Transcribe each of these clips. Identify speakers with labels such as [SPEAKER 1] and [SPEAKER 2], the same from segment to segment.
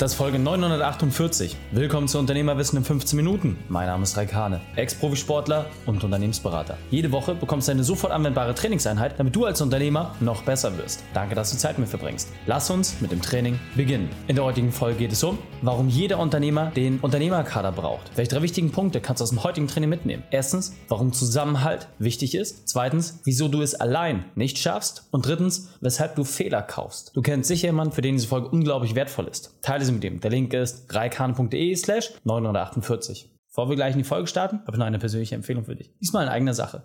[SPEAKER 1] Das ist Folge 948. Willkommen zu Unternehmerwissen in 15 Minuten. Mein Name ist Raik Hane, Ex-Profisportler und Unternehmensberater. Jede Woche bekommst du eine sofort anwendbare Trainingseinheit, damit du als Unternehmer noch besser wirst. Danke, dass du Zeit mit mir verbringst. Lass uns mit dem Training beginnen. In der heutigen Folge geht es um, warum jeder Unternehmer den Unternehmerkader braucht. Welche drei wichtigen Punkte kannst du aus dem heutigen Training mitnehmen? Erstens, warum Zusammenhalt wichtig ist. Zweitens, wieso du es allein nicht schaffst. Und drittens, weshalb du Fehler kaufst. Du kennst sicher jemanden, für den diese Folge unglaublich wertvoll ist. Teile sie mit ihm. Der Link ist reikane.de slash 948. Bevor wir gleich in die Folge starten, habe ich noch eine persönliche Empfehlung für dich. Diesmal in eigener Sache.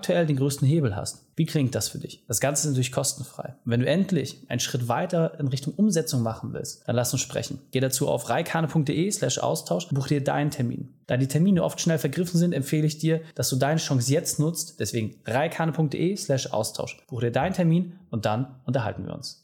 [SPEAKER 1] aktuell den größten Hebel hast. Wie klingt das für dich? Das Ganze ist natürlich kostenfrei. Wenn du endlich einen Schritt weiter in Richtung Umsetzung machen willst, dann lass uns sprechen. Geh dazu auf reikane.de slash Austausch und buch dir deinen Termin. Da die Termine oft schnell vergriffen sind, empfehle ich dir, dass du deine Chance jetzt nutzt. Deswegen reikane.de slash Austausch. Buch dir deinen Termin und dann unterhalten wir uns.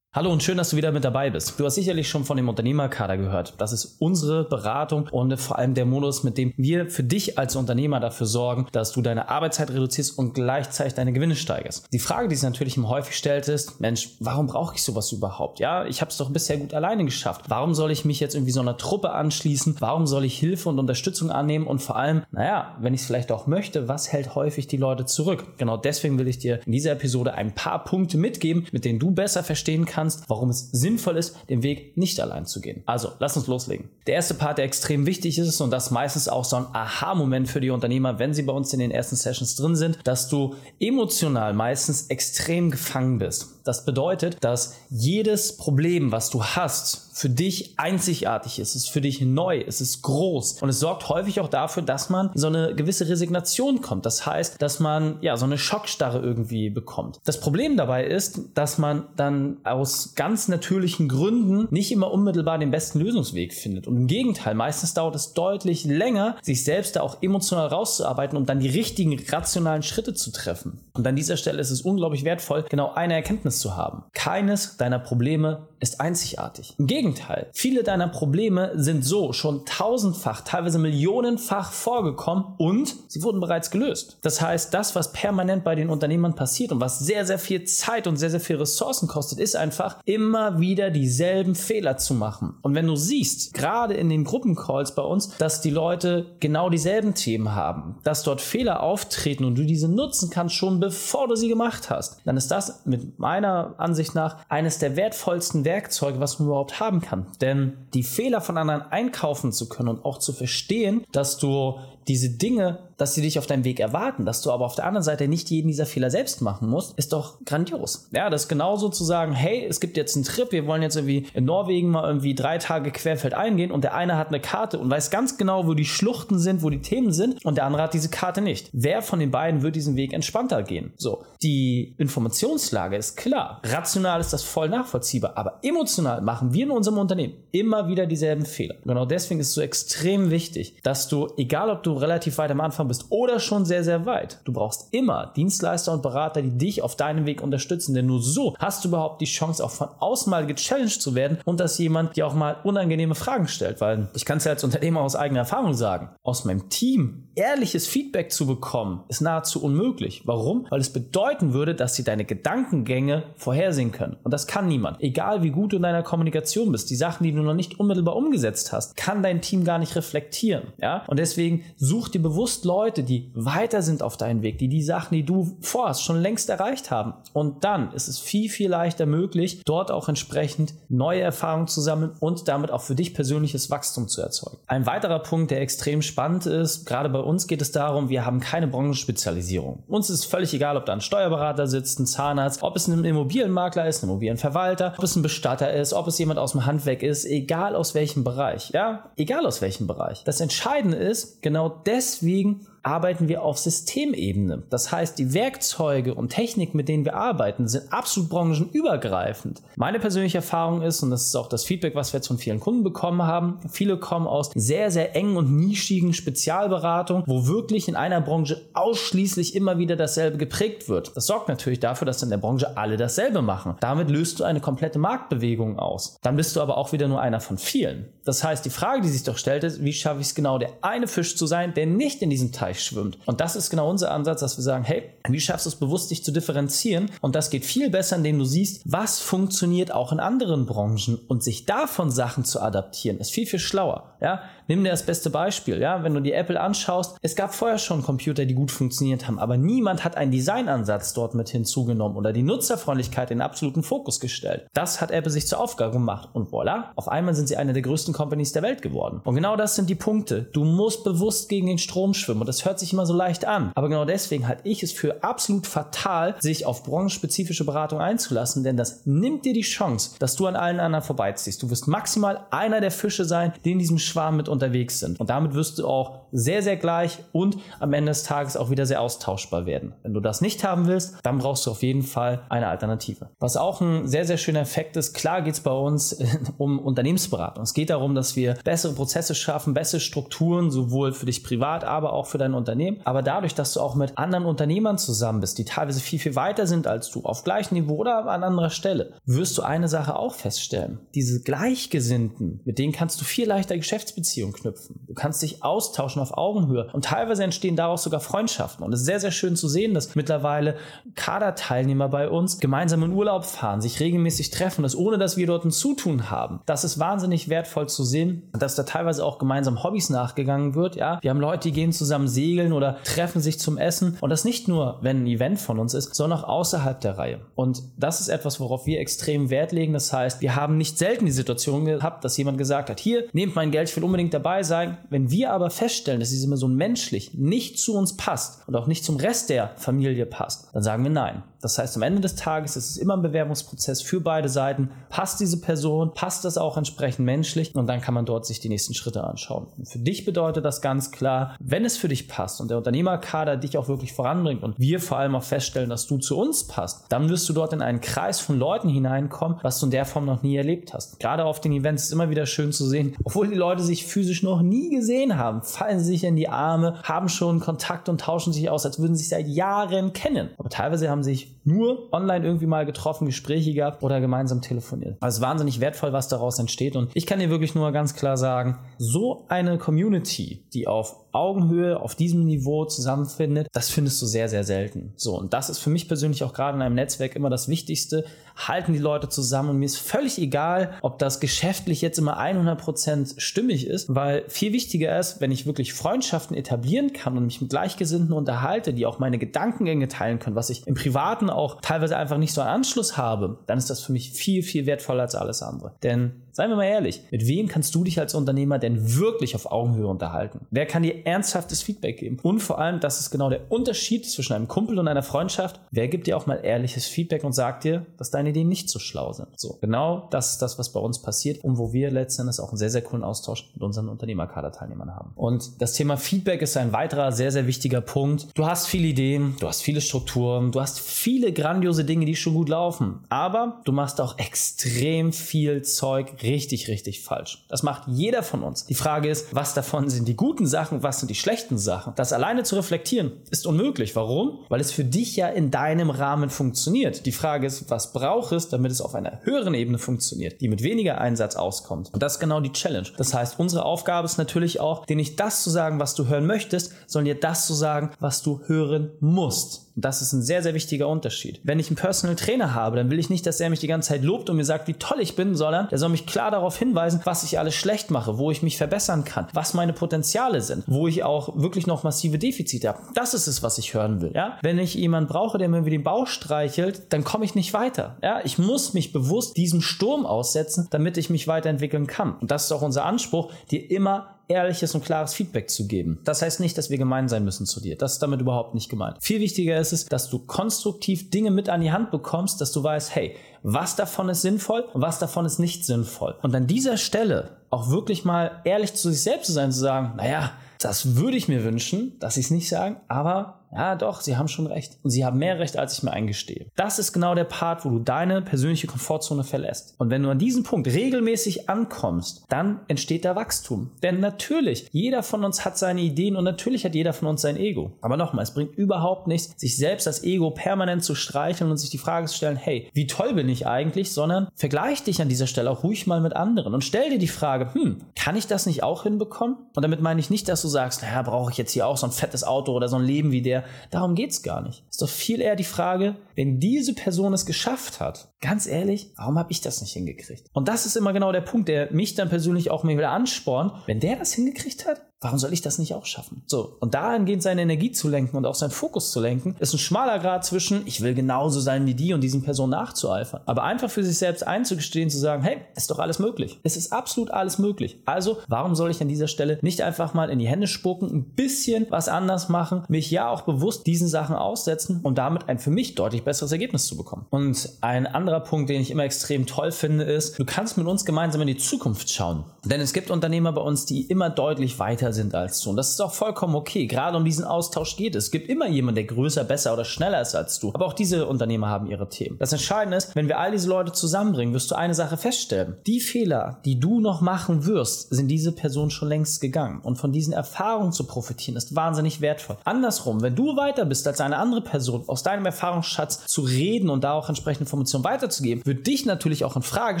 [SPEAKER 1] Hallo und schön, dass du wieder mit dabei bist. Du hast sicherlich schon von dem Unternehmerkader gehört. Das ist unsere Beratung und vor allem der Modus, mit dem wir für dich als Unternehmer dafür sorgen, dass du deine Arbeitszeit reduzierst und gleichzeitig deine Gewinne steigerst. Die Frage, die sich natürlich immer häufig stellt, ist, Mensch, warum brauche ich sowas überhaupt? Ja, ich habe es doch bisher gut alleine geschafft. Warum soll ich mich jetzt irgendwie so einer Truppe anschließen? Warum soll ich Hilfe und Unterstützung annehmen? Und vor allem, naja, wenn ich es vielleicht auch möchte, was hält häufig die Leute zurück? Genau deswegen will ich dir in dieser Episode ein paar Punkte mitgeben, mit denen du besser verstehen kannst, kannst, warum es sinnvoll ist, den Weg nicht allein zu gehen. Also, lass uns loslegen. Der erste Part, der extrem wichtig ist und das meistens auch so ein Aha-Moment für die Unternehmer, wenn sie bei uns in den ersten Sessions drin sind, dass du emotional meistens extrem gefangen bist. Das bedeutet, dass jedes Problem, was du hast, für dich einzigartig ist, es ist für dich neu, es ist groß und es sorgt häufig auch dafür, dass man so eine gewisse Resignation kommt. Das heißt, dass man ja so eine Schockstarre irgendwie bekommt. Das Problem dabei ist, dass man dann aus ganz natürlichen Gründen nicht immer unmittelbar den besten Lösungsweg findet und im Gegenteil, meistens dauert es deutlich länger, sich selbst da auch emotional rauszuarbeiten und dann die richtigen rationalen Schritte zu treffen. Und an dieser Stelle ist es unglaublich wertvoll, genau eine Erkenntnis zu haben. Keines deiner Probleme ist einzigartig. Im Gegenteil, viele deiner Probleme sind so schon tausendfach, teilweise millionenfach vorgekommen und sie wurden bereits gelöst. Das heißt, das, was permanent bei den Unternehmern passiert und was sehr, sehr viel Zeit und sehr, sehr viel Ressourcen kostet, ist einfach immer wieder dieselben Fehler zu machen. Und wenn du siehst, gerade in den Gruppencalls bei uns, dass die Leute genau dieselben Themen haben, dass dort Fehler auftreten und du diese nutzen kannst schon bevor du sie gemacht hast, dann ist das mit meiner Ansicht nach eines der wertvollsten Werkzeuge, was man überhaupt haben kann. Denn die Fehler von anderen einkaufen zu können und auch zu verstehen, dass du diese Dinge, dass sie dich auf deinem Weg erwarten, dass du aber auf der anderen Seite nicht jeden dieser Fehler selbst machen musst, ist doch grandios. Ja, das ist genauso zu sagen, hey, es gibt jetzt einen Trip, wir wollen jetzt irgendwie in Norwegen mal irgendwie drei Tage querfeld eingehen und der eine hat eine Karte und weiß ganz genau, wo die Schluchten sind, wo die Themen sind und der andere hat diese Karte nicht. Wer von den beiden wird diesen Weg entspannter gehen? So, die Informationslage ist klar. Rational ist das voll nachvollziehbar, aber emotional machen wir in unserem Unternehmen immer wieder dieselben Fehler. Genau deswegen ist es so extrem wichtig, dass du, egal ob du relativ weit am Anfang bist oder schon sehr, sehr weit. Du brauchst immer Dienstleister und Berater, die dich auf deinem Weg unterstützen, denn nur so hast du überhaupt die Chance, auch von außen mal gechallenged zu werden und dass jemand dir auch mal unangenehme Fragen stellt, weil ich kann es ja als Unternehmer aus eigener Erfahrung sagen, aus meinem Team ehrliches Feedback zu bekommen, ist nahezu unmöglich. Warum? Weil es bedeuten würde, dass sie deine Gedankengänge vorhersehen können. Und das kann niemand. Egal wie gut du in deiner Kommunikation bist, die Sachen, die du noch nicht unmittelbar umgesetzt hast, kann dein Team gar nicht reflektieren. Ja? Und deswegen Such dir bewusst Leute, die weiter sind auf deinem Weg, die die Sachen, die du vorhast, schon längst erreicht haben. Und dann ist es viel, viel leichter möglich, dort auch entsprechend neue Erfahrungen zu sammeln und damit auch für dich persönliches Wachstum zu erzeugen. Ein weiterer Punkt, der extrem spannend ist, gerade bei uns geht es darum, wir haben keine Branchenspezialisierung. Uns ist völlig egal, ob da ein Steuerberater sitzt, ein Zahnarzt, ob es ein Immobilienmakler ist, ein Immobilienverwalter, ob es ein Bestatter ist, ob es jemand aus dem Handwerk ist, egal aus welchem Bereich. Ja, egal aus welchem Bereich. Das Entscheidende ist, genau deswegen arbeiten wir auf Systemebene. Das heißt, die Werkzeuge und Technik, mit denen wir arbeiten, sind absolut branchenübergreifend. Meine persönliche Erfahrung ist, und das ist auch das Feedback, was wir jetzt von vielen Kunden bekommen haben, viele kommen aus sehr, sehr engen und nischigen Spezialberatungen, wo wirklich in einer Branche ausschließlich immer wieder dasselbe geprägt wird. Das sorgt natürlich dafür, dass in der Branche alle dasselbe machen. Damit löst du eine komplette Marktbewegung aus. Dann bist du aber auch wieder nur einer von vielen. Das heißt, die Frage, die sich doch stellt, ist, wie schaffe ich es genau, der eine Fisch zu sein, der nicht in diesem Teich schwimmt? Und das ist genau unser Ansatz, dass wir sagen, hey, wie schaffst du es bewusst, dich zu differenzieren? Und das geht viel besser, indem du siehst, was funktioniert auch in anderen Branchen und sich davon Sachen zu adaptieren, ist viel, viel schlauer. Ja, nimm dir das beste Beispiel. Ja, wenn du die Apple anschaust, es gab vorher schon Computer, die gut funktioniert haben, aber niemand hat einen Designansatz dort mit hinzugenommen oder die Nutzerfreundlichkeit in absoluten Fokus gestellt. Das hat Apple sich zur Aufgabe gemacht und voilà, auf einmal sind sie eine der größten Companies der Welt geworden. Und genau das sind die Punkte. Du musst bewusst gegen den Strom schwimmen und das hört sich immer so leicht an. Aber genau deswegen halte ich es für absolut fatal, sich auf branchenspezifische Beratung einzulassen, denn das nimmt dir die Chance, dass du an allen anderen vorbeiziehst. Du wirst maximal einer der Fische sein, die in diesem Schwarm mit unterwegs sind. Und damit wirst du auch sehr, sehr gleich und am Ende des Tages auch wieder sehr austauschbar werden. Wenn du das nicht haben willst, dann brauchst du auf jeden Fall eine Alternative. Was auch ein sehr, sehr schöner Effekt ist, klar geht es bei uns um Unternehmensberatung. Es geht darum, dass wir bessere Prozesse schaffen, bessere Strukturen, sowohl für dich privat, aber auch für dein Unternehmen. Aber dadurch, dass du auch mit anderen Unternehmern zusammen bist, die teilweise viel, viel weiter sind als du, auf gleichem Niveau oder an anderer Stelle, wirst du eine Sache auch feststellen. Diese Gleichgesinnten, mit denen kannst du viel leichter Geschäftsbeziehungen knüpfen. Du kannst dich austauschen auf Augenhöhe und teilweise entstehen daraus sogar Freundschaften. Und es ist sehr, sehr schön zu sehen, dass mittlerweile Kaderteilnehmer bei uns gemeinsam in Urlaub fahren, sich regelmäßig treffen, das ohne dass wir dort ein Zutun haben. Das ist wahnsinnig wertvoll zu sehen, dass da teilweise auch gemeinsam Hobbys nachgegangen wird. Ja, wir haben Leute, die gehen zusammen segeln oder treffen sich zum Essen und das nicht nur, wenn ein Event von uns ist, sondern auch außerhalb der Reihe. Und das ist etwas, worauf wir extrem Wert legen. Das heißt, wir haben nicht selten die Situation gehabt, dass jemand gesagt hat, hier, nehmt mein Geld, ich will unbedingt dabei sein. Wenn wir aber feststellen, dass diese Person menschlich nicht zu uns passt und auch nicht zum Rest der Familie passt, dann sagen wir nein. Das heißt, am Ende des Tages ist es immer ein Bewerbungsprozess für beide Seiten. Passt diese Person? Passt das auch entsprechend menschlich? Und dann kann man dort sich die nächsten Schritte anschauen. Und für dich bedeutet das ganz klar, wenn es für dich passt und der Unternehmerkader dich auch wirklich voranbringt und wir vor allem auch feststellen, dass du zu uns passt, dann wirst du dort in einen Kreis von Leuten hineinkommen, was du in der Form noch nie erlebt hast. Gerade auf den Events ist immer wieder schön zu sehen, obwohl die Leute sich physisch noch nie gesehen haben, fallen sie sich in die Arme, haben schon Kontakt und tauschen sich aus, als würden sie sich seit Jahren kennen. Aber teilweise haben sie sich nur online irgendwie mal getroffen, Gespräche gehabt oder gemeinsam telefoniert. Also wahnsinnig wertvoll, was daraus entsteht. Und ich kann dir wirklich nur ganz klar sagen, so eine Community, die auf Augenhöhe auf diesem Niveau zusammenfindet, das findest du sehr, sehr selten. So, und das ist für mich persönlich auch gerade in einem Netzwerk immer das Wichtigste. Halten die Leute zusammen und mir ist völlig egal, ob das geschäftlich jetzt immer 100% stimmig ist, weil viel wichtiger ist, wenn ich wirklich Freundschaften etablieren kann und mich mit Gleichgesinnten unterhalte, die auch meine Gedankengänge teilen können, was ich im Privaten auch teilweise einfach nicht so einen Anschluss habe, dann ist das für mich viel, viel wertvoller als alles andere. Denn Seien wir mal ehrlich, mit wem kannst du dich als Unternehmer denn wirklich auf Augenhöhe unterhalten? Wer kann dir ernsthaftes Feedback geben? Und vor allem, das ist genau der Unterschied zwischen einem Kumpel und einer Freundschaft. Wer gibt dir auch mal ehrliches Feedback und sagt dir, dass deine Ideen nicht so schlau sind? So, genau das ist das, was bei uns passiert und wo wir letztendlich auch einen sehr, sehr coolen Austausch mit unseren Unternehmerkaderteilnehmern haben. Und das Thema Feedback ist ein weiterer sehr, sehr wichtiger Punkt. Du hast viele Ideen, du hast viele Strukturen, du hast viele grandiose Dinge, die schon gut laufen, aber du machst auch extrem viel Zeug richtig, richtig falsch. Das macht jeder von uns. Die Frage ist, was davon sind die guten Sachen, was sind die schlechten Sachen? Das alleine zu reflektieren ist unmöglich. Warum? Weil es für dich ja in deinem Rahmen funktioniert. Die Frage ist, was braucht es, damit es auf einer höheren Ebene funktioniert, die mit weniger Einsatz auskommt? Und das ist genau die Challenge. Das heißt, unsere Aufgabe ist natürlich auch, dir nicht das zu sagen, was du hören möchtest, sondern dir das zu sagen, was du hören musst. Das ist ein sehr, sehr wichtiger Unterschied. Wenn ich einen Personal Trainer habe, dann will ich nicht, dass er mich die ganze Zeit lobt und mir sagt, wie toll ich bin, sondern der soll mich klar darauf hinweisen, was ich alles schlecht mache, wo ich mich verbessern kann, was meine Potenziale sind, wo ich auch wirklich noch massive Defizite habe. Das ist es, was ich hören will. Ja? Wenn ich jemanden brauche, der mir über den Bauch streichelt, dann komme ich nicht weiter. Ja? Ich muss mich bewusst diesem Sturm aussetzen, damit ich mich weiterentwickeln kann. Und das ist auch unser Anspruch, dir immer ehrliches und klares Feedback zu geben. Das heißt nicht, dass wir gemein sein müssen zu dir. Das ist damit überhaupt nicht gemeint. Viel wichtiger ist es, dass du konstruktiv Dinge mit an die Hand bekommst, dass du weißt, hey, was davon ist sinnvoll und was davon ist nicht sinnvoll. Und an dieser Stelle auch wirklich mal ehrlich zu sich selbst zu sein, zu sagen, naja, Das würde ich mir wünschen, dass sie es nicht sagen, aber ja, doch, sie haben schon recht. Und sie haben mehr Recht, als ich mir eingestehe. Das ist genau der Part, wo du deine persönliche Komfortzone verlässt. Und wenn du an diesen Punkt regelmäßig ankommst, dann entsteht da Wachstum. Denn natürlich, jeder von uns hat seine Ideen und natürlich hat jeder von uns sein Ego. Aber nochmal, es bringt überhaupt nichts, sich selbst das Ego permanent zu streicheln und sich die Frage zu stellen, hey, wie toll bin ich eigentlich, sondern vergleich dich an dieser Stelle auch ruhig mal mit anderen und stell dir die Frage, hm, kann ich das nicht auch hinbekommen? Und damit meine ich nicht, dass du sagst, naja, brauche ich jetzt hier auch so ein fettes Auto oder so ein Leben wie der, Darum geht es gar nicht. Ist doch viel eher die Frage, wenn diese Person es geschafft hat, ganz ehrlich, warum habe ich das nicht hingekriegt? Und das ist immer genau der Punkt, der mich dann persönlich auch mal wieder anspornt. Wenn der das hingekriegt hat, Warum soll ich das nicht auch schaffen? So, und dahingehend seine Energie zu lenken und auch seinen Fokus zu lenken, ist ein schmaler Grad zwischen, ich will genauso sein wie die und diesen Personen nachzueifern. Aber einfach für sich selbst einzugestehen, zu sagen, hey, ist doch alles möglich. Es ist absolut alles möglich. Also, warum soll ich an dieser Stelle nicht einfach mal in die Hände spucken, ein bisschen was anders machen, mich ja auch bewusst diesen Sachen aussetzen und damit ein für mich deutlich besseres Ergebnis zu bekommen? Und ein anderer Punkt, den ich immer extrem toll finde, ist, du kannst mit uns gemeinsam in die Zukunft schauen. Denn es gibt Unternehmer bei uns, die immer deutlich weiter sind als du. Und das ist auch vollkommen okay. Gerade um diesen Austausch geht es. Es gibt immer jemanden, der größer, besser oder schneller ist als du. Aber auch diese Unternehmer haben ihre Themen. Das Entscheidende ist, wenn wir all diese Leute zusammenbringen, wirst du eine Sache feststellen. Die Fehler, die du noch machen wirst, sind diese Personen schon längst gegangen. Und von diesen Erfahrungen zu profitieren, ist wahnsinnig wertvoll. Andersrum, wenn du weiter bist als eine andere Person, aus deinem Erfahrungsschatz zu reden und da auch entsprechende Informationen weiterzugeben, wird dich natürlich auch in Frage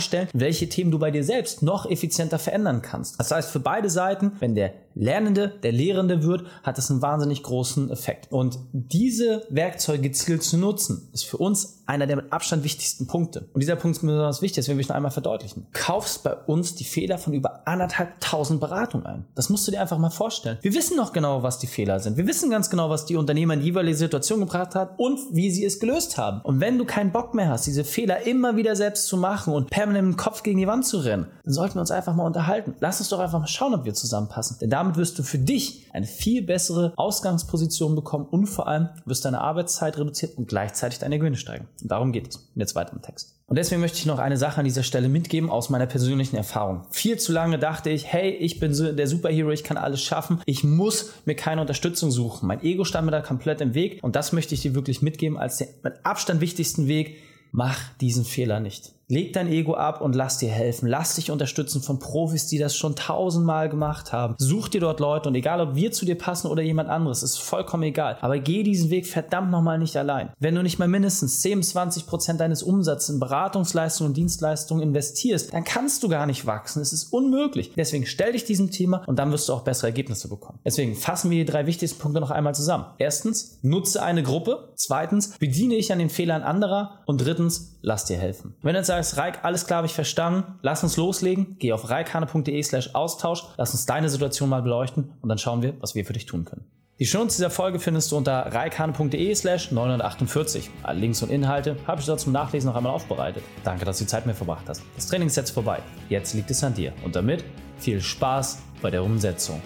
[SPEAKER 1] stellen, welche Themen du bei dir selbst noch effizienter verändern kannst. Das heißt, für beide Seiten, wenn der Lernende, der Lehrende wird, hat das einen wahnsinnig großen Effekt. Und diese Werkzeuge gezielt zu nutzen, ist für uns einer der mit Abstand wichtigsten Punkte. Und dieser Punkt ist mir besonders wichtig, deswegen will ich noch einmal verdeutlichen. Kaufst bei uns die Fehler von über anderthalb tausend Beratungen ein. Das musst du dir einfach mal vorstellen. Wir wissen noch genau, was die Fehler sind. Wir wissen ganz genau, was die Unternehmer in die jeweilige Situation gebracht hat und wie sie es gelöst haben. Und wenn du keinen Bock mehr hast, diese Fehler immer wieder selbst zu machen und permanent dem Kopf gegen die Wand zu rennen, dann sollten wir uns einfach mal unterhalten. Lass uns doch einfach mal schauen, ob wir zusammenpassen. Denn damit wirst du für dich eine viel bessere Ausgangsposition bekommen und vor allem wirst deine Arbeitszeit reduziert und gleichzeitig deine Gewinne steigen. Und darum geht es. Jetzt weiter im Text. Und deswegen möchte ich noch eine Sache an dieser Stelle mitgeben aus meiner persönlichen Erfahrung. Viel zu lange dachte ich, hey, ich bin der Superhero, ich kann alles schaffen, ich muss mir keine Unterstützung suchen. Mein Ego stand mir da komplett im Weg und das möchte ich dir wirklich mitgeben als den mit Abstand wichtigsten Weg. Mach diesen Fehler nicht. Leg dein Ego ab und lass dir helfen. Lass dich unterstützen von Profis, die das schon tausendmal gemacht haben. Such dir dort Leute und egal, ob wir zu dir passen oder jemand anderes, ist vollkommen egal. Aber geh diesen Weg verdammt nochmal nicht allein. Wenn du nicht mal mindestens 10, 20 Prozent deines Umsatzes in Beratungsleistungen und Dienstleistungen investierst, dann kannst du gar nicht wachsen. Es ist unmöglich. Deswegen stell dich diesem Thema und dann wirst du auch bessere Ergebnisse bekommen. Deswegen fassen wir die drei wichtigsten Punkte noch einmal zusammen. Erstens, nutze eine Gruppe. Zweitens, bediene dich an den Fehlern anderer. Und drittens, lass dir helfen. Wenn du jetzt sagst, Reik, alles klar, habe ich verstanden, lass uns loslegen, geh auf reikane.de slash Austausch, lass uns deine Situation mal beleuchten und dann schauen wir, was wir für dich tun können. Die Shownotes dieser Folge findest du unter reikane.de slash 948. Alle Links und Inhalte habe ich dort zum Nachlesen noch einmal aufbereitet. Danke, dass du die Zeit mir verbracht hast. Das Training ist jetzt vorbei. Jetzt liegt es an dir. Und damit viel Spaß bei der Umsetzung.